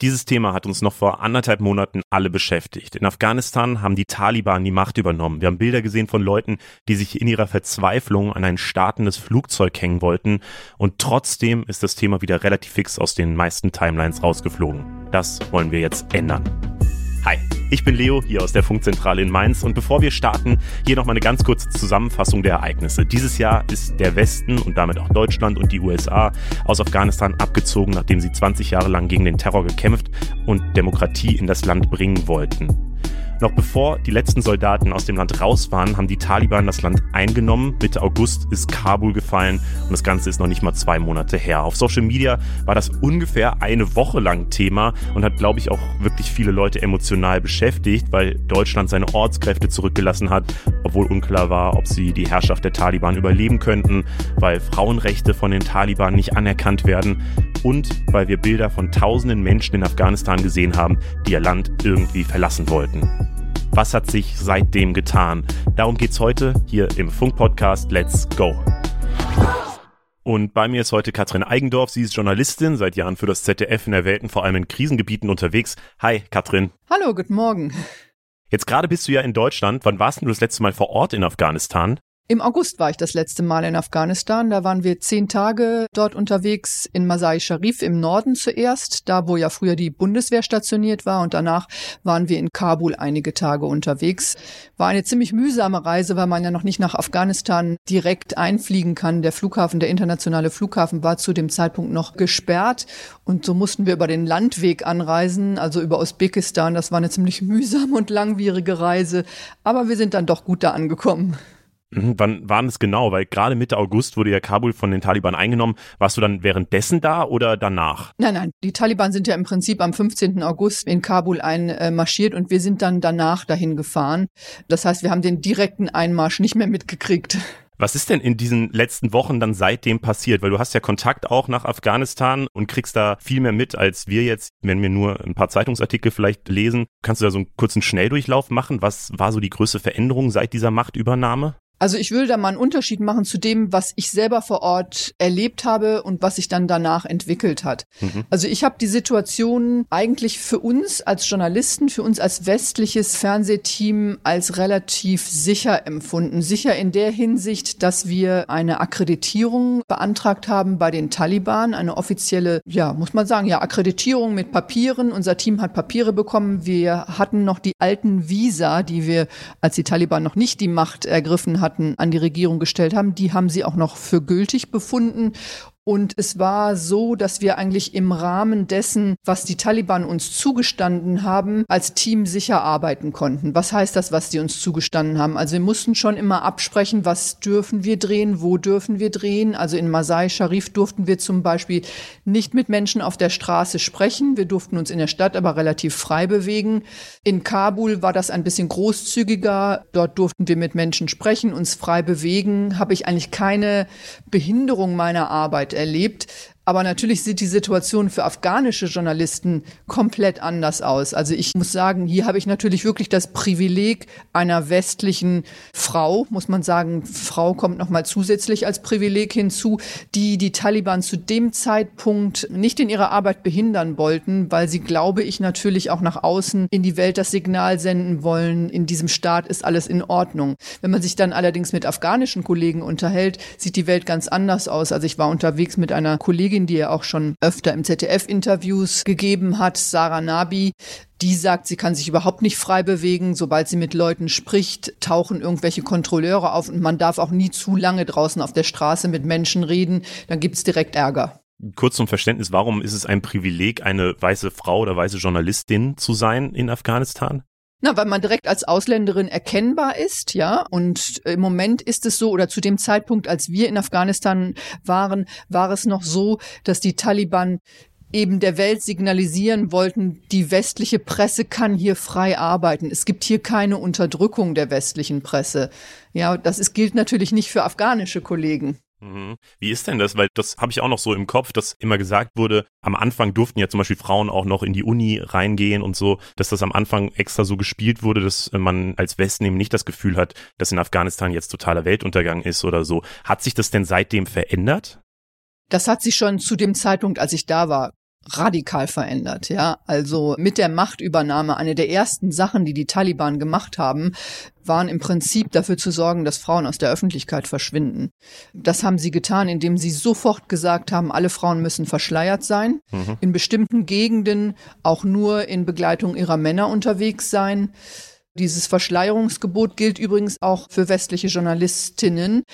Dieses Thema hat uns noch vor anderthalb Monaten alle beschäftigt. In Afghanistan haben die Taliban die Macht übernommen. Wir haben Bilder gesehen von Leuten, die sich in ihrer Verzweiflung an ein startendes Flugzeug hängen wollten. Und trotzdem ist das Thema wieder relativ fix aus den meisten Timelines rausgeflogen. Das wollen wir jetzt ändern. Ich bin Leo hier aus der Funkzentrale in Mainz und bevor wir starten, hier nochmal eine ganz kurze Zusammenfassung der Ereignisse. Dieses Jahr ist der Westen und damit auch Deutschland und die USA aus Afghanistan abgezogen, nachdem sie 20 Jahre lang gegen den Terror gekämpft und Demokratie in das Land bringen wollten. Noch bevor die letzten Soldaten aus dem Land raus waren, haben die Taliban das Land eingenommen. Mitte August ist Kabul gefallen und das Ganze ist noch nicht mal zwei Monate her. Auf Social Media war das ungefähr eine Woche lang Thema und hat, glaube ich, auch wirklich viele Leute emotional beschäftigt, weil Deutschland seine Ortskräfte zurückgelassen hat, obwohl unklar war, ob sie die Herrschaft der Taliban überleben könnten, weil Frauenrechte von den Taliban nicht anerkannt werden und weil wir Bilder von tausenden Menschen in Afghanistan gesehen haben, die ihr Land irgendwie verlassen wollten. Was hat sich seitdem getan? Darum geht's heute hier im Funk-Podcast Let's Go. Und bei mir ist heute Katrin Eigendorf. Sie ist Journalistin, seit Jahren für das ZDF in der Welt und vor allem in Krisengebieten unterwegs. Hi, Katrin. Hallo, guten Morgen. Jetzt gerade bist du ja in Deutschland. Wann warst du das letzte Mal vor Ort in Afghanistan? Im August war ich das letzte Mal in Afghanistan. Da waren wir zehn Tage dort unterwegs in Masai Sharif im Norden zuerst, da wo ja früher die Bundeswehr stationiert war. Und danach waren wir in Kabul einige Tage unterwegs. War eine ziemlich mühsame Reise, weil man ja noch nicht nach Afghanistan direkt einfliegen kann. Der Flughafen, der internationale Flughafen war zu dem Zeitpunkt noch gesperrt. Und so mussten wir über den Landweg anreisen, also über Usbekistan. Das war eine ziemlich mühsame und langwierige Reise. Aber wir sind dann doch gut da angekommen. Mhm, wann waren es genau? Weil gerade Mitte August wurde ja Kabul von den Taliban eingenommen. Warst du dann währenddessen da oder danach? Nein, nein. Die Taliban sind ja im Prinzip am 15. August in Kabul einmarschiert und wir sind dann danach dahin gefahren. Das heißt, wir haben den direkten Einmarsch nicht mehr mitgekriegt. Was ist denn in diesen letzten Wochen dann seitdem passiert? Weil du hast ja Kontakt auch nach Afghanistan und kriegst da viel mehr mit als wir jetzt, wenn wir nur ein paar Zeitungsartikel vielleicht lesen. Kannst du da so einen kurzen Schnelldurchlauf machen? Was war so die größte Veränderung seit dieser Machtübernahme? Also ich will da mal einen Unterschied machen zu dem, was ich selber vor Ort erlebt habe und was sich dann danach entwickelt hat. Mhm. Also ich habe die Situation eigentlich für uns als Journalisten, für uns als westliches Fernsehteam als relativ sicher empfunden. Sicher in der Hinsicht, dass wir eine Akkreditierung beantragt haben bei den Taliban, eine offizielle, ja, muss man sagen, ja, Akkreditierung mit Papieren. Unser Team hat Papiere bekommen. Wir hatten noch die alten Visa, die wir, als die Taliban noch nicht die Macht ergriffen hatten, hatten, an die Regierung gestellt haben, die haben sie auch noch für gültig befunden. Und es war so, dass wir eigentlich im Rahmen dessen, was die Taliban uns zugestanden haben, als Team sicher arbeiten konnten. Was heißt das, was die uns zugestanden haben? Also wir mussten schon immer absprechen, was dürfen wir drehen, wo dürfen wir drehen. Also in Masai Sharif durften wir zum Beispiel nicht mit Menschen auf der Straße sprechen. Wir durften uns in der Stadt aber relativ frei bewegen. In Kabul war das ein bisschen großzügiger. Dort durften wir mit Menschen sprechen, uns frei bewegen. Habe ich eigentlich keine Behinderung meiner Arbeit erlebt. Aber natürlich sieht die Situation für afghanische Journalisten komplett anders aus. Also ich muss sagen, hier habe ich natürlich wirklich das Privileg einer westlichen Frau, muss man sagen, Frau kommt noch mal zusätzlich als Privileg hinzu, die die Taliban zu dem Zeitpunkt nicht in ihrer Arbeit behindern wollten, weil sie, glaube ich, natürlich auch nach außen in die Welt das Signal senden wollen, in diesem Staat ist alles in Ordnung. Wenn man sich dann allerdings mit afghanischen Kollegen unterhält, sieht die Welt ganz anders aus. Also ich war unterwegs mit einer Kollegin, Kollegin, die ja auch schon öfter im ZDF Interviews gegeben hat, Sarah Nabi, die sagt, sie kann sich überhaupt nicht frei bewegen. Sobald sie mit Leuten spricht, tauchen irgendwelche Kontrolleure auf und man darf auch nie zu lange draußen auf der Straße mit Menschen reden. Dann gibt's direkt Ärger. Kurz zum Verständnis, warum ist es ein Privileg, eine weiße Frau oder weiße Journalistin zu sein in Afghanistan? Na, weil man direkt als Ausländerin erkennbar ist, ja. Und im Moment ist es so, oder zu dem Zeitpunkt, als wir in Afghanistan waren, war es noch so, dass die Taliban eben der Welt signalisieren wollten, die westliche Presse kann hier frei arbeiten. Es gibt hier keine Unterdrückung der westlichen Presse. Ja, das ist, gilt natürlich nicht für afghanische Kollegen. Mhm. Wie ist denn das? Weil das habe ich auch noch so im Kopf, dass immer gesagt wurde, am Anfang durften ja zum Beispiel Frauen auch noch in die Uni reingehen und so, dass das am Anfang extra so gespielt wurde, dass man als Westen eben nicht das Gefühl hat, dass in Afghanistan jetzt totaler Weltuntergang ist oder so. Hat sich das denn seitdem verändert? Das hat sich schon zu dem Zeitpunkt, als ich da war, radikal verändert. Ja, also mit der Machtübernahme eine der ersten Sachen, die die Taliban gemacht haben, waren im Prinzip dafür zu sorgen, dass Frauen aus der Öffentlichkeit verschwinden. Das haben sie getan, indem sie sofort gesagt haben, alle Frauen müssen verschleiert sein, mhm. in bestimmten Gegenden auch nur in Begleitung ihrer Männer unterwegs sein. Dieses Verschleierungsgebot gilt übrigens auch für westliche Journalistinnen,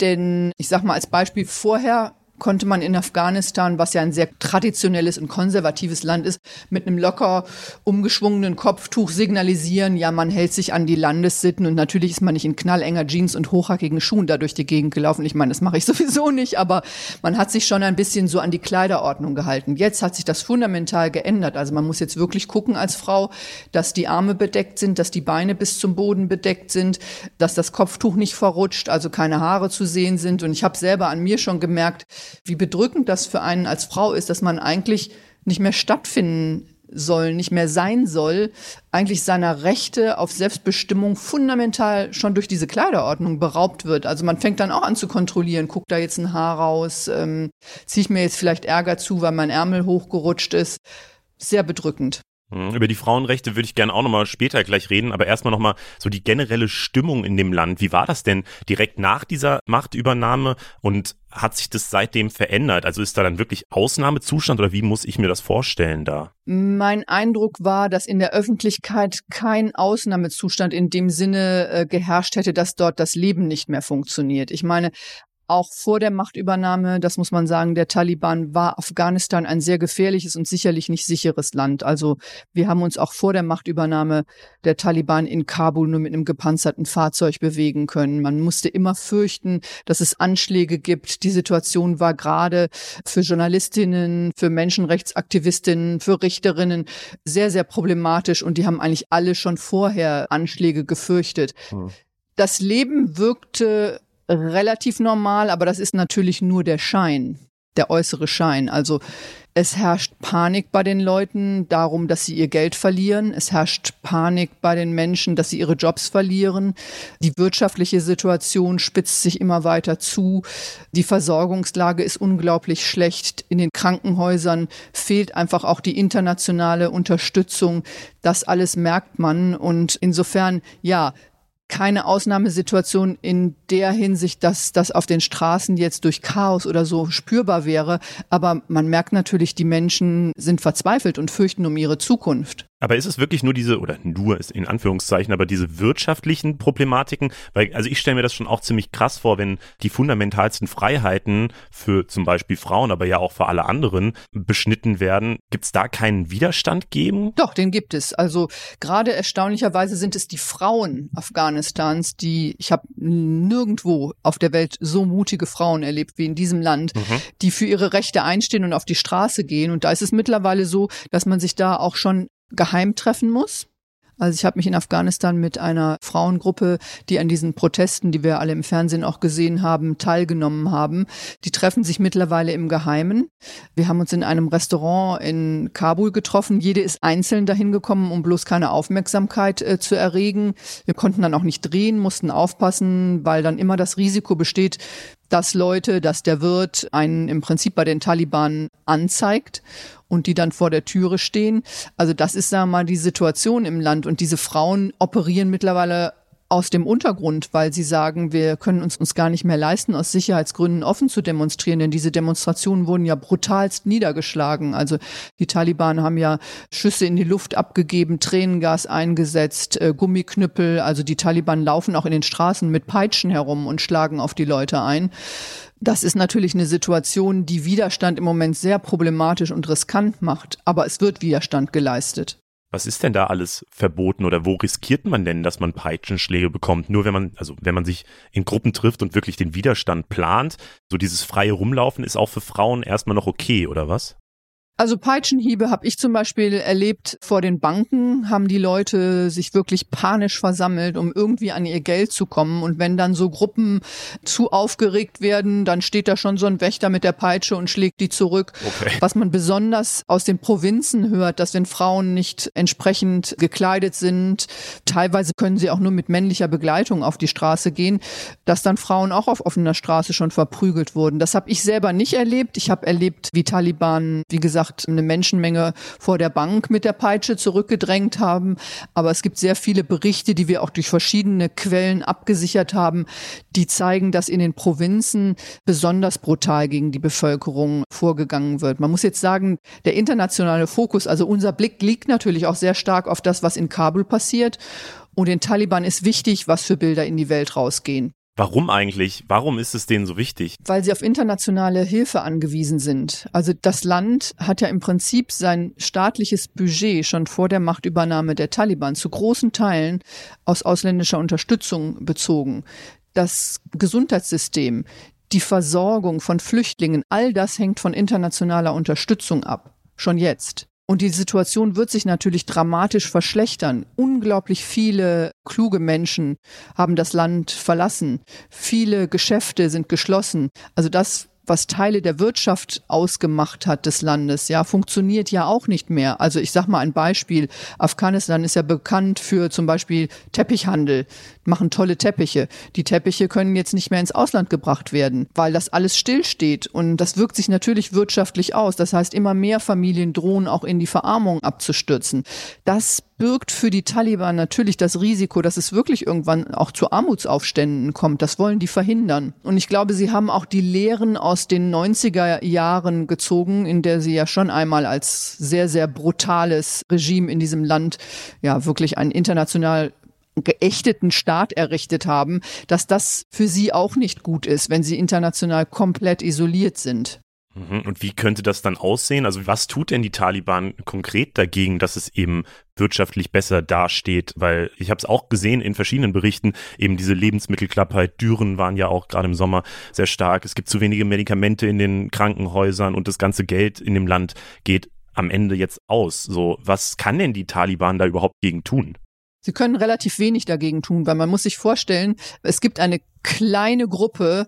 denn ich sage mal als Beispiel vorher konnte man in Afghanistan, was ja ein sehr traditionelles und konservatives Land ist, mit einem locker umgeschwungenen Kopftuch signalisieren, ja, man hält sich an die Landessitten und natürlich ist man nicht in knallenger Jeans und hochhackigen Schuhen da durch die Gegend gelaufen. Ich meine, das mache ich sowieso nicht, aber man hat sich schon ein bisschen so an die Kleiderordnung gehalten. Jetzt hat sich das fundamental geändert. Also man muss jetzt wirklich gucken als Frau, dass die Arme bedeckt sind, dass die Beine bis zum Boden bedeckt sind, dass das Kopftuch nicht verrutscht, also keine Haare zu sehen sind. Und ich habe selber an mir schon gemerkt, wie bedrückend das für einen als Frau ist, dass man eigentlich nicht mehr stattfinden soll, nicht mehr sein soll, eigentlich seiner Rechte auf Selbstbestimmung fundamental schon durch diese Kleiderordnung beraubt wird. Also man fängt dann auch an zu kontrollieren, guckt da jetzt ein Haar raus, ähm, ziehe ich mir jetzt vielleicht Ärger zu, weil mein Ärmel hochgerutscht ist. Sehr bedrückend. Hm, über die Frauenrechte würde ich gerne auch nochmal später gleich reden, aber erstmal nochmal so die generelle Stimmung in dem Land. Wie war das denn direkt nach dieser Machtübernahme und hat sich das seitdem verändert? Also ist da dann wirklich Ausnahmezustand oder wie muss ich mir das vorstellen da? Mein Eindruck war, dass in der Öffentlichkeit kein Ausnahmezustand in dem Sinne äh, geherrscht hätte, dass dort das Leben nicht mehr funktioniert. Ich meine, auch vor der Machtübernahme, das muss man sagen, der Taliban war Afghanistan ein sehr gefährliches und sicherlich nicht sicheres Land. Also wir haben uns auch vor der Machtübernahme der Taliban in Kabul nur mit einem gepanzerten Fahrzeug bewegen können. Man musste immer fürchten, dass es Anschläge gibt. Die Situation war gerade für Journalistinnen, für Menschenrechtsaktivistinnen, für Richterinnen sehr, sehr problematisch und die haben eigentlich alle schon vorher Anschläge gefürchtet. Hm. Das Leben wirkte relativ normal, aber das ist natürlich nur der Schein, der äußere Schein. Also es herrscht Panik bei den Leuten darum, dass sie ihr Geld verlieren. Es herrscht Panik bei den Menschen, dass sie ihre Jobs verlieren. Die wirtschaftliche Situation spitzt sich immer weiter zu. Die Versorgungslage ist unglaublich schlecht. In den Krankenhäusern fehlt einfach auch die internationale Unterstützung. Das alles merkt man. Und insofern, ja, keine Ausnahmesituation in der Hinsicht, dass das auf den Straßen jetzt durch Chaos oder so spürbar wäre. Aber man merkt natürlich, die Menschen sind verzweifelt und fürchten um ihre Zukunft. Aber ist es wirklich nur diese, oder nur ist in Anführungszeichen, aber diese wirtschaftlichen Problematiken? Weil, also ich stelle mir das schon auch ziemlich krass vor, wenn die fundamentalsten Freiheiten für zum Beispiel Frauen, aber ja auch für alle anderen beschnitten werden. Gibt es da keinen Widerstand geben? Doch, den gibt es. Also gerade erstaunlicherweise sind es die Frauen Afghanistans, die, ich habe nirgendwo auf der Welt so mutige Frauen erlebt wie in diesem Land, mhm. die für ihre Rechte einstehen und auf die Straße gehen. Und da ist es mittlerweile so, dass man sich da auch schon geheim treffen muss. Also ich habe mich in Afghanistan mit einer Frauengruppe, die an diesen Protesten, die wir alle im Fernsehen auch gesehen haben, teilgenommen haben. Die treffen sich mittlerweile im Geheimen. Wir haben uns in einem Restaurant in Kabul getroffen. Jede ist einzeln dahin gekommen, um bloß keine Aufmerksamkeit äh, zu erregen. Wir konnten dann auch nicht drehen, mussten aufpassen, weil dann immer das Risiko besteht, dass Leute, dass der Wirt einen im Prinzip bei den Taliban anzeigt und die dann vor der Türe stehen. Also das ist, sagen wir mal, die Situation im Land und diese Frauen operieren mittlerweile aus dem Untergrund, weil sie sagen, wir können uns uns gar nicht mehr leisten, aus Sicherheitsgründen offen zu demonstrieren, denn diese Demonstrationen wurden ja brutalst niedergeschlagen. Also die Taliban haben ja Schüsse in die Luft abgegeben, Tränengas eingesetzt, äh, Gummiknüppel. Also die Taliban laufen auch in den Straßen mit Peitschen herum und schlagen auf die Leute ein. Das ist natürlich eine Situation, die Widerstand im Moment sehr problematisch und riskant macht, aber es wird Widerstand geleistet. Was ist denn da alles verboten oder wo riskiert man denn, dass man Peitschenschläge bekommt? Nur wenn man, also wenn man sich in Gruppen trifft und wirklich den Widerstand plant, so dieses freie Rumlaufen ist auch für Frauen erstmal noch okay, oder was? Also Peitschenhiebe habe ich zum Beispiel erlebt vor den Banken, haben die Leute sich wirklich panisch versammelt, um irgendwie an ihr Geld zu kommen. Und wenn dann so Gruppen zu aufgeregt werden, dann steht da schon so ein Wächter mit der Peitsche und schlägt die zurück. Okay. Was man besonders aus den Provinzen hört, dass wenn Frauen nicht entsprechend gekleidet sind, teilweise können sie auch nur mit männlicher Begleitung auf die Straße gehen, dass dann Frauen auch auf offener Straße schon verprügelt wurden. Das habe ich selber nicht erlebt. Ich habe erlebt, wie Taliban, wie gesagt, gesagt, eine Menschenmenge vor der Bank mit der Peitsche zurückgedrängt haben. Aber es gibt sehr viele Berichte, die wir auch durch verschiedene Quellen abgesichert haben, die zeigen, dass in den Provinzen besonders brutal gegen die Bevölkerung vorgegangen wird. Man muss jetzt sagen, der internationale Fokus, also unser Blick liegt natürlich auch sehr stark auf das, was in Kabul passiert. Und den Taliban ist wichtig, was für Bilder in die Welt rausgehen. Warum eigentlich? Warum ist es denen so wichtig? Weil sie auf internationale Hilfe angewiesen sind. Also das Land hat ja im Prinzip sein staatliches Budget schon vor der Machtübernahme der Taliban zu großen Teilen aus ausländischer Unterstützung bezogen. Das Gesundheitssystem, die Versorgung von Flüchtlingen, all das hängt von internationaler Unterstützung ab. Schon jetzt. Und die Situation wird sich natürlich dramatisch verschlechtern. Unglaublich viele kluge Menschen haben das Land verlassen. Viele Geschäfte sind geschlossen. Also das was Teile der Wirtschaft ausgemacht hat des Landes, ja, funktioniert ja auch nicht mehr. Also ich sag mal ein Beispiel. Afghanistan ist ja bekannt für zum Beispiel Teppichhandel, machen tolle Teppiche. Die Teppiche können jetzt nicht mehr ins Ausland gebracht werden, weil das alles stillsteht. Und das wirkt sich natürlich wirtschaftlich aus. Das heißt, immer mehr Familien drohen auch in die Verarmung abzustürzen. Das birgt für die Taliban natürlich das Risiko, dass es wirklich irgendwann auch zu Armutsaufständen kommt. Das wollen die verhindern. Und ich glaube, sie haben auch die Lehren aus den 90er Jahren gezogen, in der sie ja schon einmal als sehr, sehr brutales Regime in diesem Land ja wirklich einen international geächteten Staat errichtet haben, dass das für sie auch nicht gut ist, wenn sie international komplett isoliert sind. Mhm. Und wie könnte das dann aussehen? Also was tut denn die Taliban konkret dagegen, dass es eben wirtschaftlich besser dasteht? Weil ich habe es auch gesehen in verschiedenen Berichten, eben diese Lebensmittelklappheit, Dürren waren ja auch gerade im Sommer sehr stark. Es gibt zu wenige Medikamente in den Krankenhäusern und das ganze Geld in dem Land geht am Ende jetzt aus. So, was kann denn die Taliban da überhaupt gegen tun? Sie können relativ wenig dagegen tun, weil man muss sich vorstellen, es gibt eine kleine Gruppe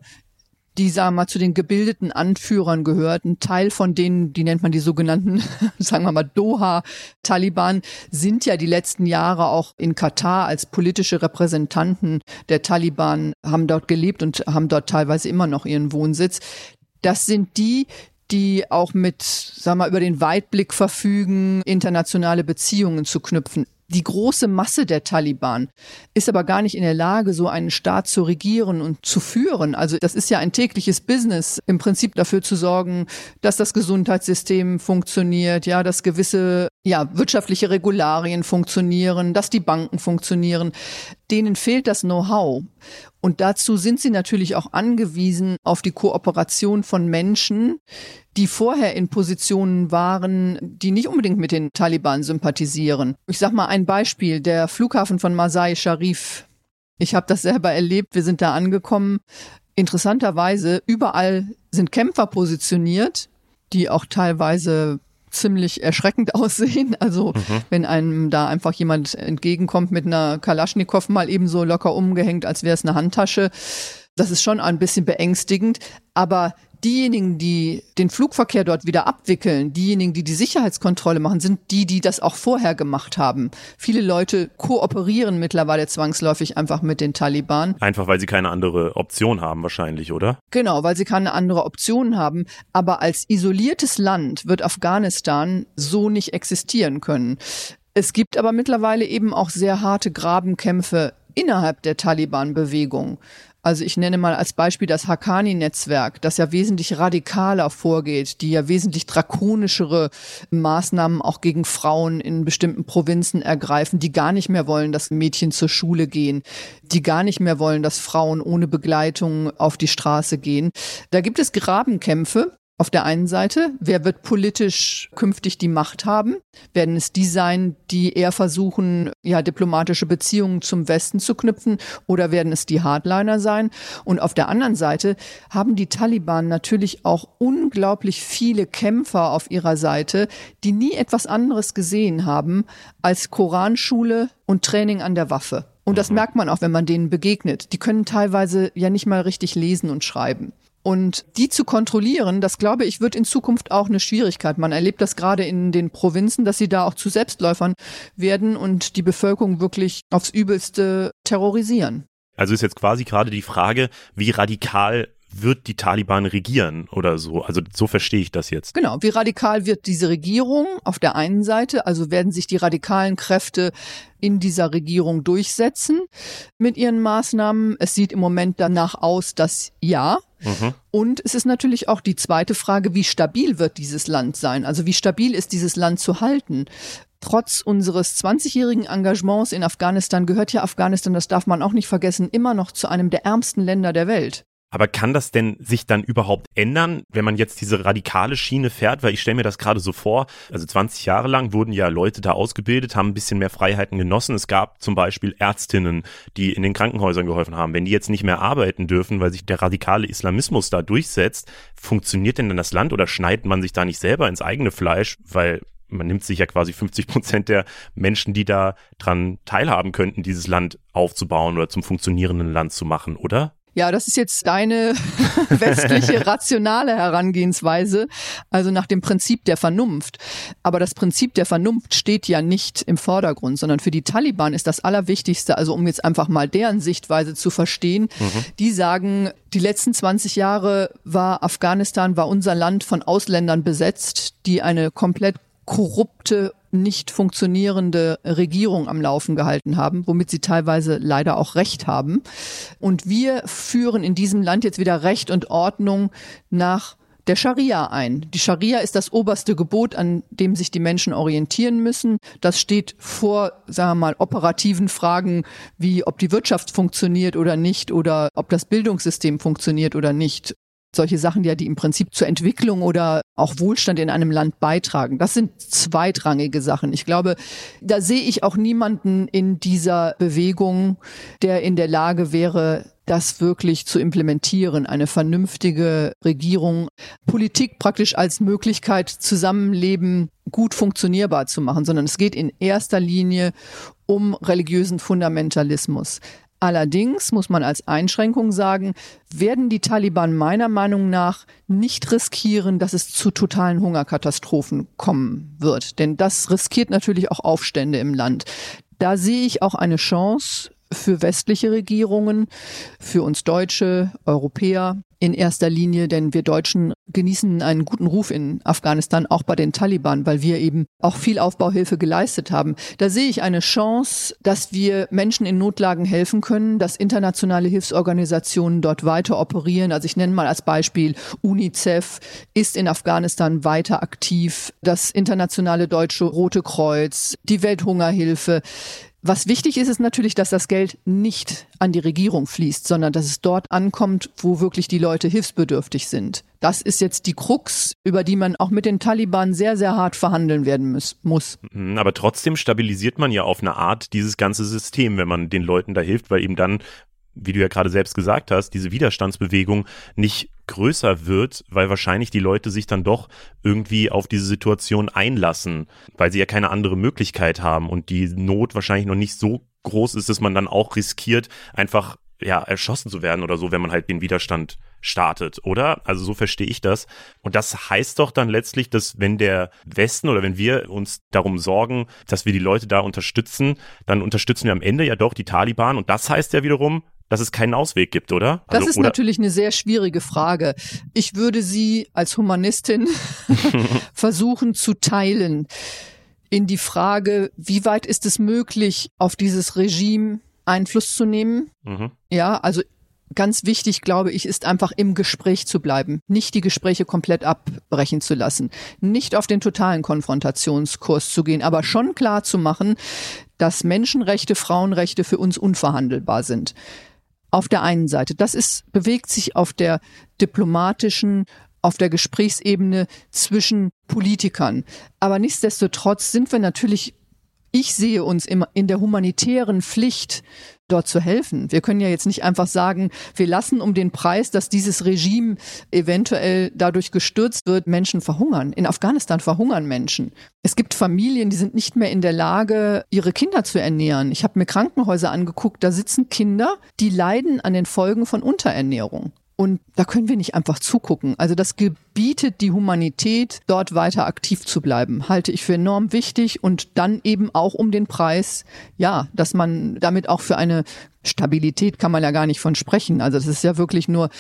die, sagen wir mal, zu den gebildeten Anführern gehört. Ein Teil von denen, die nennt man die sogenannten, sagen wir mal, Doha-Taliban, sind ja die letzten Jahre auch in Katar als politische Repräsentanten der Taliban, haben dort gelebt und haben dort teilweise immer noch ihren Wohnsitz. Das sind die, die auch mit, sagen wir mal, über den Weitblick verfügen, internationale Beziehungen zu knüpfen. Die große Masse der Taliban ist aber gar nicht in der Lage, so einen Staat zu regieren und zu führen. Also das ist ja ein tägliches Business, im Prinzip dafür zu sorgen, dass das Gesundheitssystem funktioniert, ja, dass gewisse ja, wirtschaftliche Regularien funktionieren, dass die Banken funktionieren. Denen fehlt das Know-how. Und dazu sind sie natürlich auch angewiesen auf die Kooperation von Menschen, die vorher in Positionen waren, die nicht unbedingt mit den Taliban sympathisieren. Ich sag mal ein Beispiel, der Flughafen von Masai Sharif. Ich habe das selber erlebt, wir sind da angekommen. Interessanterweise, überall sind Kämpfer positioniert, die auch teilweise ziemlich erschreckend aussehen. Also mhm. wenn einem da einfach jemand entgegenkommt mit einer Kalaschnikow mal ebenso locker umgehängt, als wäre es eine Handtasche. Das ist schon ein bisschen beängstigend. Aber diejenigen, die den Flugverkehr dort wieder abwickeln, diejenigen, die die Sicherheitskontrolle machen, sind die, die das auch vorher gemacht haben. Viele Leute kooperieren mittlerweile zwangsläufig einfach mit den Taliban. Einfach weil sie keine andere Option haben wahrscheinlich, oder? Genau, weil sie keine andere Option haben. Aber als isoliertes Land wird Afghanistan so nicht existieren können. Es gibt aber mittlerweile eben auch sehr harte Grabenkämpfe innerhalb der Taliban-Bewegung. Also ich nenne mal als Beispiel das Haqqani-Netzwerk, das ja wesentlich radikaler vorgeht, die ja wesentlich drakonischere Maßnahmen auch gegen Frauen in bestimmten Provinzen ergreifen, die gar nicht mehr wollen, dass Mädchen zur Schule gehen, die gar nicht mehr wollen, dass Frauen ohne Begleitung auf die Straße gehen. Da gibt es Grabenkämpfe, auf der einen Seite, wer wird politisch künftig die Macht haben? Werden es die sein, die eher versuchen, ja, diplomatische Beziehungen zum Westen zu knüpfen oder werden es die Hardliner sein? Und auf der anderen Seite haben die Taliban natürlich auch unglaublich viele Kämpfer auf ihrer Seite, die nie etwas anderes gesehen haben als Koranschule und Training an der Waffe. Und das mhm. merkt man auch, wenn man denen begegnet. Die können teilweise ja nicht mal richtig lesen und schreiben. Und die zu kontrollieren, das glaube ich, wird in Zukunft auch eine Schwierigkeit. Man erlebt das gerade in den Provinzen, dass sie da auch zu Selbstläufern werden und die Bevölkerung wirklich aufs Übelste terrorisieren. Also ist jetzt quasi gerade die Frage, wie radikal wird die Taliban regieren oder so. Also so verstehe ich das jetzt. Genau. Wie radikal wird diese Regierung auf der einen Seite? Also werden sich die radikalen Kräfte in dieser Regierung durchsetzen mit ihren Maßnahmen. Es sieht im Moment danach aus, dass ja. Mhm. Und es ist natürlich auch die zweite Frage, wie stabil wird dieses Land sein? Also wie stabil ist dieses Land zu halten? Trotz unseres 20-jährigen Engagements in Afghanistan gehört ja Afghanistan, das darf man auch nicht vergessen, immer noch zu einem der ärmsten Länder der Welt. Aber kann das denn sich dann überhaupt ändern, wenn man jetzt diese radikale Schiene fährt? Weil ich stelle mir das gerade so vor, also 20 Jahre lang wurden ja Leute da ausgebildet, haben ein bisschen mehr Freiheiten genossen. Es gab zum Beispiel Ärztinnen, die in den Krankenhäusern geholfen haben. Wenn die jetzt nicht mehr arbeiten dürfen, weil sich der radikale Islamismus da durchsetzt, funktioniert denn dann das Land oder schneidet man sich da nicht selber ins eigene Fleisch? Weil man nimmt sich ja quasi 50 Prozent der Menschen, die da dran teilhaben könnten, dieses Land aufzubauen oder zum funktionierenden Land zu machen, oder? Ja, das ist jetzt deine westliche rationale Herangehensweise, also nach dem Prinzip der Vernunft. Aber das Prinzip der Vernunft steht ja nicht im Vordergrund, sondern für die Taliban ist das Allerwichtigste, also um jetzt einfach mal deren Sichtweise zu verstehen, mhm. die sagen, die letzten 20 Jahre war Afghanistan, war unser Land von Ausländern besetzt, die eine komplett korrupte nicht funktionierende Regierung am Laufen gehalten haben, womit sie teilweise leider auch Recht haben. Und wir führen in diesem Land jetzt wieder Recht und Ordnung nach der Scharia ein. Die Scharia ist das oberste Gebot, an dem sich die Menschen orientieren müssen. Das steht vor, sagen wir mal, operativen Fragen wie, ob die Wirtschaft funktioniert oder nicht oder ob das Bildungssystem funktioniert oder nicht solche Sachen ja, die im Prinzip zur Entwicklung oder auch Wohlstand in einem Land beitragen. Das sind zweitrangige Sachen. Ich glaube, da sehe ich auch niemanden in dieser Bewegung, der in der Lage wäre, das wirklich zu implementieren, eine vernünftige Regierung, Politik praktisch als Möglichkeit, Zusammenleben gut funktionierbar zu machen, sondern es geht in erster Linie um religiösen Fundamentalismus. Allerdings muss man als Einschränkung sagen, werden die Taliban meiner Meinung nach nicht riskieren, dass es zu totalen Hungerkatastrophen kommen wird. Denn das riskiert natürlich auch Aufstände im Land. Da sehe ich auch eine Chance für westliche Regierungen, für uns Deutsche, Europäer, in erster Linie, denn wir Deutschen genießen einen guten Ruf in Afghanistan, auch bei den Taliban, weil wir eben auch viel Aufbauhilfe geleistet haben. Da sehe ich eine Chance, dass wir Menschen in Notlagen helfen können, dass internationale Hilfsorganisationen dort weiter operieren. Also ich nenne mal als Beispiel UNICEF ist in Afghanistan weiter aktiv, das internationale Deutsche Rote Kreuz, die Welthungerhilfe. Was wichtig ist, ist natürlich, dass das Geld nicht an die Regierung fließt, sondern dass es dort ankommt, wo wirklich die Leute hilfsbedürftig sind. Das ist jetzt die Krux, über die man auch mit den Taliban sehr, sehr hart verhandeln werden muss. Mhm, aber trotzdem stabilisiert man ja auf eine Art dieses ganze System, wenn man den Leuten da hilft, weil eben dann wie du ja gerade selbst gesagt hast, diese Widerstandsbewegung nicht größer wird, weil wahrscheinlich die Leute sich dann doch irgendwie auf diese Situation einlassen, weil sie ja keine andere Möglichkeit haben und die Not wahrscheinlich noch nicht so groß ist, dass man dann auch riskiert, einfach ja, erschossen zu werden oder so, wenn man halt den Widerstand startet, oder? Also so verstehe ich das. Und das heißt doch dann letztlich, dass wenn der Westen oder wenn wir uns darum sorgen, dass wir die Leute da unterstützen, dann unterstützen wir am Ende ja doch die Taliban. Und das heißt ja wiederum, dass es keinen Ausweg gibt, oder? Also, das ist oder? natürlich eine sehr schwierige Frage. Ich würde sie als Humanistin versuchen zu teilen in die Frage, wie weit ist es möglich, auf dieses Regime Einfluss zu nehmen? Mhm. Ja, also ganz wichtig, glaube ich, ist einfach im Gespräch zu bleiben, nicht die Gespräche komplett abbrechen zu lassen, nicht auf den totalen Konfrontationskurs zu gehen, aber schon klar zu machen, dass Menschenrechte, Frauenrechte für uns unverhandelbar sind auf der einen Seite. Das ist, bewegt sich auf der diplomatischen, auf der Gesprächsebene zwischen Politikern. Aber nichtsdestotrotz sind wir natürlich, ich sehe uns immer in der humanitären Pflicht, dort zu helfen. Wir können ja jetzt nicht einfach sagen, wir lassen um den Preis, dass dieses Regime eventuell dadurch gestürzt wird, Menschen verhungern. In Afghanistan verhungern Menschen. Es gibt Familien, die sind nicht mehr in der Lage, ihre Kinder zu ernähren. Ich habe mir Krankenhäuser angeguckt, da sitzen Kinder, die leiden an den Folgen von Unterernährung. Und da können wir nicht einfach zugucken. Also das gebietet die Humanität, dort weiter aktiv zu bleiben, halte ich für enorm wichtig und dann eben auch um den Preis, ja, dass man damit auch für eine Stabilität kann man ja gar nicht von sprechen. Also das ist ja wirklich nur,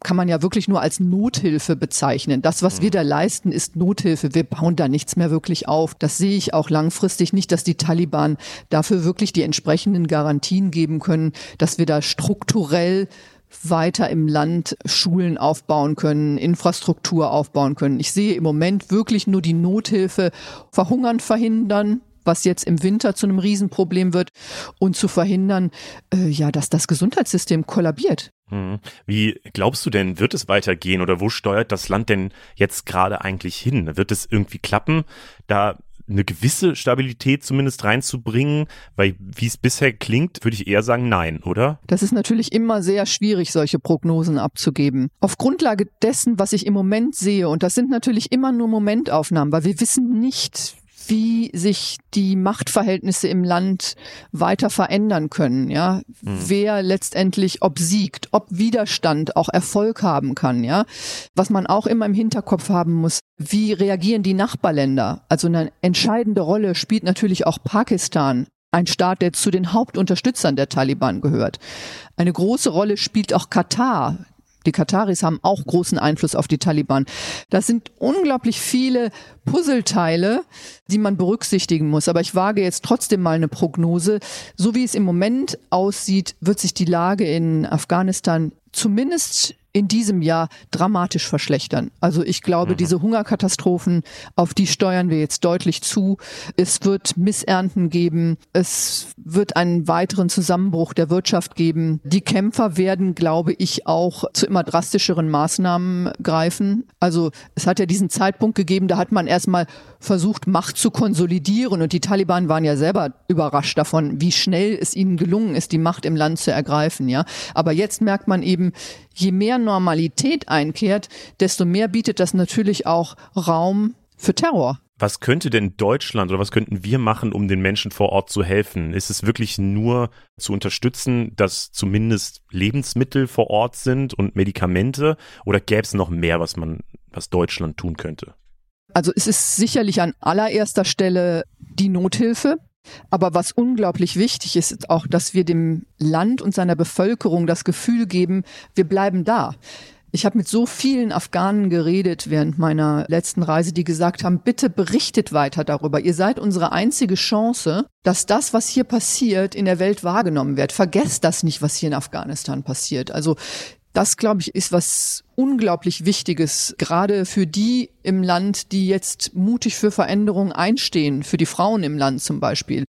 kann man ja wirklich nur als Nothilfe bezeichnen. Das, was wir mhm. da leisten, ist Nothilfe. Wir bauen da nichts mehr wirklich auf. Das sehe ich auch langfristig nicht, dass die Taliban dafür wirklich die entsprechenden Garantien geben können, dass wir da strukturell weiter im Land Schulen aufbauen können, Infrastruktur aufbauen können. Ich sehe im Moment wirklich nur die Nothilfe verhungern verhindern, was jetzt im Winter zu einem Riesenproblem wird und zu verhindern, äh, ja, dass das Gesundheitssystem kollabiert. Hm. Wie glaubst du denn, wird es weitergehen oder wo steuert das Land denn jetzt gerade eigentlich hin? Wird es irgendwie klappen, da eine gewisse Stabilität zumindest reinzubringen? Weil wie es bisher klingt, würde ich eher sagen nein, oder? Das ist natürlich immer sehr schwierig, solche Prognosen abzugeben. Auf Grundlage dessen, was ich im Moment sehe, und das sind natürlich immer nur Momentaufnahmen, weil wir wissen nicht, wie sich die Machtverhältnisse im Land weiter verändern können, ja, mhm. wer letztendlich obsiegt, ob Widerstand auch Erfolg haben kann, ja. Was man auch immer im Hinterkopf haben muss, wie reagieren die Nachbarländer? Also eine entscheidende Rolle spielt natürlich auch Pakistan ein Staat, der zu den Hauptunterstützern der Taliban gehört. Eine große Rolle spielt auch Katar, die Kataris haben auch großen Einfluss auf die Taliban. Das sind unglaublich viele Puzzleteile, die man berücksichtigen muss. Aber ich wage jetzt trotzdem mal eine Prognose. So wie es im Moment aussieht, wird sich die Lage in Afghanistan zumindest in diesem Jahr dramatisch verschlechtern. Also ich glaube, mhm. diese Hungerkatastrophen, auf die steuern wir jetzt deutlich zu. Es wird Missernten geben. Es wird einen weiteren Zusammenbruch der Wirtschaft geben. Die Kämpfer werden, glaube ich, auch zu immer drastischeren Maßnahmen greifen. Also es hat ja diesen Zeitpunkt gegeben, da hat man erstmal versucht, Macht zu konsolidieren und die Taliban waren ja selber überrascht davon, wie schnell es ihnen gelungen ist, die Macht im Land zu ergreifen, ja. Aber jetzt merkt man eben, je mehr Normalität einkehrt, desto mehr bietet das natürlich auch Raum für Terror. Was könnte denn Deutschland oder was könnten wir machen, um den Menschen vor Ort zu helfen? Ist es wirklich nur zu unterstützen, dass zumindest Lebensmittel vor Ort sind und Medikamente oder gäbe es noch mehr, was man, was Deutschland tun könnte? Also es ist sicherlich an allererster Stelle die Nothilfe. Aber was unglaublich wichtig ist, ist auch, dass wir dem Land und seiner Bevölkerung das Gefühl geben, wir bleiben da. Ich habe mit so vielen Afghanen geredet während meiner letzten Reise, die gesagt haben, bitte berichtet weiter darüber. Ihr seid unsere einzige Chance, dass das, was hier passiert, in der Welt wahrgenommen wird. Vergesst das nicht, was hier in Afghanistan passiert. Also das, glaube ich, ist was unglaublich Wichtiges, gerade für die im Land, die jetzt mutig für Veränderungen einstehen, für die Frauen im Land zum Beispiel,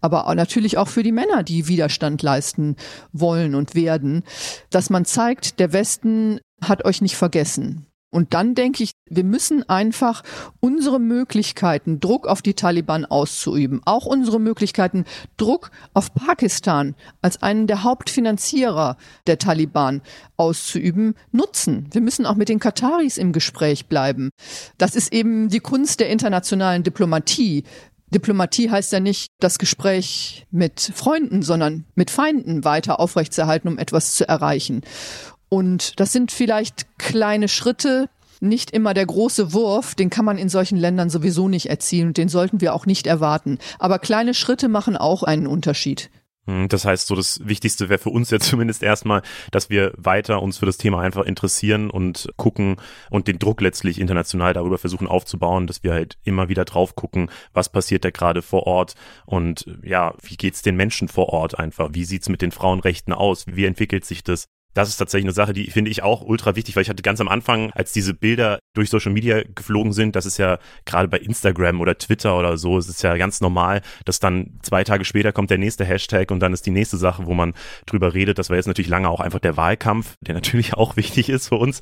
aber natürlich auch für die Männer, die Widerstand leisten wollen und werden, dass man zeigt, der Westen hat euch nicht vergessen. Und dann denke ich, wir müssen einfach unsere Möglichkeiten, Druck auf die Taliban auszuüben, auch unsere Möglichkeiten, Druck auf Pakistan als einen der Hauptfinanzierer der Taliban auszuüben, nutzen. Wir müssen auch mit den Kataris im Gespräch bleiben. Das ist eben die Kunst der internationalen Diplomatie. Diplomatie heißt ja nicht das Gespräch mit Freunden, sondern mit Feinden weiter aufrechtzuerhalten, um etwas zu erreichen. Und das sind vielleicht kleine Schritte, nicht immer der große Wurf, den kann man in solchen Ländern sowieso nicht erzielen und den sollten wir auch nicht erwarten. Aber kleine Schritte machen auch einen Unterschied. Hm, das heißt, so das Wichtigste wäre für uns jetzt zumindest erstmal, dass wir weiter uns für das Thema einfach interessieren und gucken und den Druck letztlich international darüber versuchen aufzubauen, dass wir halt immer wieder drauf gucken, was passiert da gerade vor Ort und ja, wie geht's den Menschen vor Ort einfach? Wie sieht's mit den Frauenrechten aus? Wie entwickelt sich das? Das ist tatsächlich eine Sache, die finde ich auch ultra wichtig, weil ich hatte ganz am Anfang, als diese Bilder durch Social Media geflogen sind, das ist ja gerade bei Instagram oder Twitter oder so, es ist ja ganz normal, dass dann zwei Tage später kommt der nächste Hashtag und dann ist die nächste Sache, wo man drüber redet. Das war jetzt natürlich lange auch einfach der Wahlkampf, der natürlich auch wichtig ist für uns.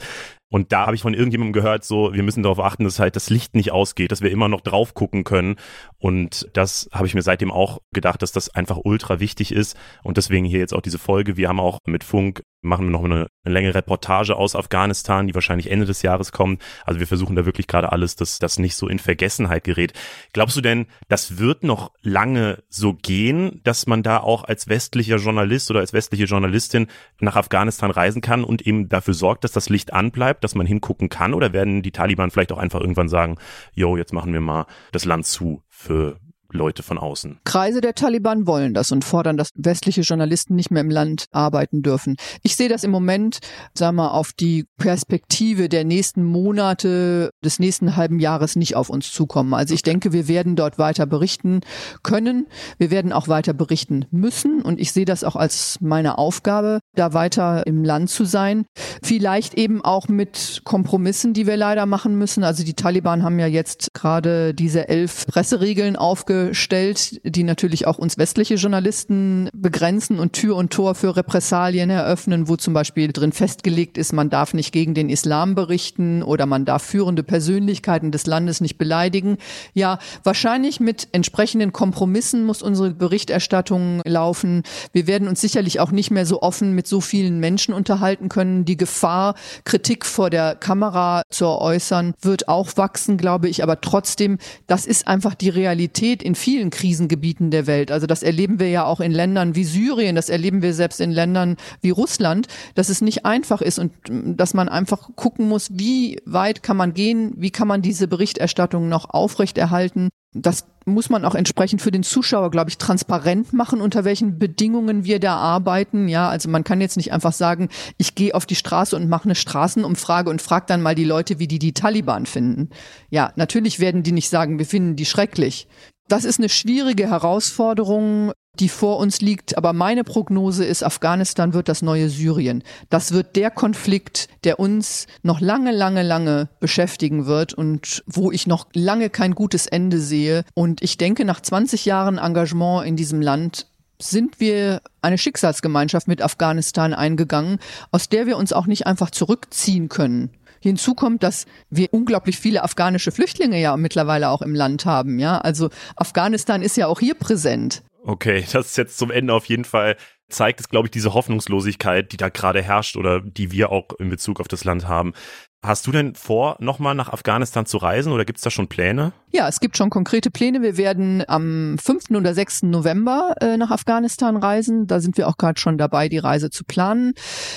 Und da habe ich von irgendjemandem gehört, so, wir müssen darauf achten, dass halt das Licht nicht ausgeht, dass wir immer noch drauf gucken können. Und das habe ich mir seitdem auch gedacht, dass das einfach ultra wichtig ist. Und deswegen hier jetzt auch diese Folge. Wir haben auch mit Funk, machen wir noch eine, eine längere Reportage aus Afghanistan, die wahrscheinlich Ende des Jahres kommt. Also wir versuchen da wirklich gerade alles, dass das nicht so in Vergessenheit gerät. Glaubst du denn, das wird noch lange so gehen, dass man da auch als westlicher Journalist oder als westliche Journalistin nach Afghanistan reisen kann und eben dafür sorgt, dass das Licht anbleibt, dass man hingucken kann? Oder werden die Taliban vielleicht auch einfach irgendwann sagen, yo, jetzt machen wir mal das Land zu für Leute von außen. Kreise der Taliban wollen das und fordern, dass westliche Journalisten nicht mehr im Land arbeiten dürfen. Ich sehe das im Moment, sag mal, auf die Perspektive der nächsten Monate, des nächsten halben Jahres nicht auf uns zukommen. Also ich denke, wir werden dort weiter berichten können. Wir werden auch weiter berichten müssen und ich sehe das auch als meine Aufgabe, da weiter im Land zu sein. Vielleicht eben auch mit Kompromissen, die wir leider machen müssen. Also die Taliban haben ja jetzt gerade diese elf Presseregeln aufge gestellt, die natürlich auch uns westliche Journalisten begrenzen und Tür und Tor für Repressalien eröffnen, wo zum Beispiel drin festgelegt ist, man darf nicht gegen den Islam berichten oder man darf führende Persönlichkeiten des Landes nicht beleidigen. Ja, wahrscheinlich mit entsprechenden Kompromissen muss unsere Berichterstattung laufen. Wir werden uns sicherlich auch nicht mehr so offen mit so vielen Menschen unterhalten können. Die Gefahr, Kritik vor der Kamera zu äußern, wird auch wachsen, glaube ich. Aber trotzdem, das ist einfach die Realität in vielen Krisengebieten der Welt. Also das erleben wir ja auch in Ländern wie Syrien, das erleben wir selbst in Ländern wie Russland, dass es nicht einfach ist und mm, dass man einfach gucken muss, wie weit kann man gehen, wie kann man diese Berichterstattung noch aufrechterhalten. Das muss man auch entsprechend für den Zuschauer, glaube ich, transparent machen, unter welchen Bedingungen wir da arbeiten. Ja, also man kann jetzt nicht einfach sagen, ich gehe auf die Straße und mache eine Straßenumfrage und frage dann mal die Leute, wie die die Taliban finden. Ja, natürlich werden die nicht sagen, wir finden die schrecklich. Das ist eine schwierige Herausforderung, die vor uns liegt. Aber meine Prognose ist, Afghanistan wird das neue Syrien. Das wird der Konflikt, der uns noch lange, lange, lange beschäftigen wird und wo ich noch lange kein gutes Ende sehe. Und ich denke, nach 20 Jahren Engagement in diesem Land sind wir eine Schicksalsgemeinschaft mit Afghanistan eingegangen, aus der wir uns auch nicht einfach zurückziehen können. Hinzu kommt, dass wir unglaublich viele afghanische Flüchtlinge ja mittlerweile auch im Land haben. Ja, also Afghanistan ist ja auch hier präsent. Okay, das ist jetzt zum Ende auf jeden Fall zeigt es, glaube ich, diese Hoffnungslosigkeit, die da gerade herrscht oder die wir auch in Bezug auf das Land haben. Hast du denn vor, nochmal nach Afghanistan zu reisen oder gibt es da schon Pläne? Ja, es gibt schon konkrete Pläne. Wir werden am 5. oder 6. November äh, nach Afghanistan reisen. Da sind wir auch gerade schon dabei, die Reise zu planen.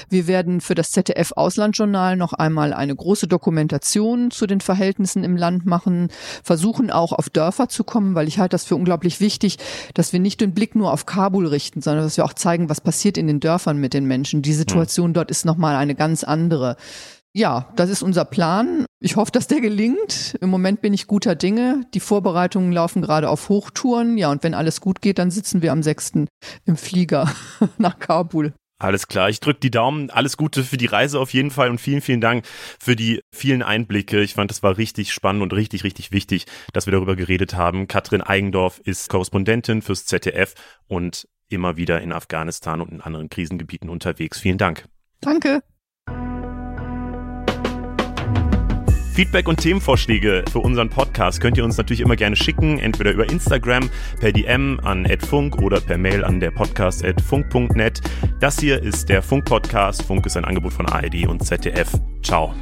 Wir werden für das ZDF Auslandsjournal noch einmal eine große Dokumentation zu den Verhältnissen im Land machen, versuchen auch auf Dörfer zu kommen, weil ich halte das für unglaublich wichtig, dass wir nicht den Blick nur auf Kabul richten, sondern dass wir auch zeigen, was passiert in den Dörfern mit den Menschen. Die Situation hm. dort ist nochmal eine ganz andere. Ja, das ist unser Plan. Ich hoffe, dass der gelingt. Im Moment bin ich guter Dinge. Die Vorbereitungen laufen gerade auf Hochtouren. Ja, und wenn alles gut geht, dann sitzen wir am 6. im Flieger nach Kabul. Alles klar, ich drücke die Daumen. Alles Gute für die Reise auf jeden Fall und vielen, vielen Dank für die vielen Einblicke. Ich fand, das war richtig spannend und richtig, richtig wichtig, dass wir darüber geredet haben. Katrin Eigendorf ist Korrespondentin fürs ZDF und immer wieder in Afghanistan und in anderen Krisengebieten unterwegs. Vielen Dank. Danke. Feedback und Themenvorschläge für unseren Podcast könnt ihr uns natürlich immer gerne schicken, entweder über Instagram, per DM an @funk oder per Mail an der Podcast @funk.net. Das hier ist der Funk Podcast. Funk ist ein Angebot von ARD und ZDF. Ciao.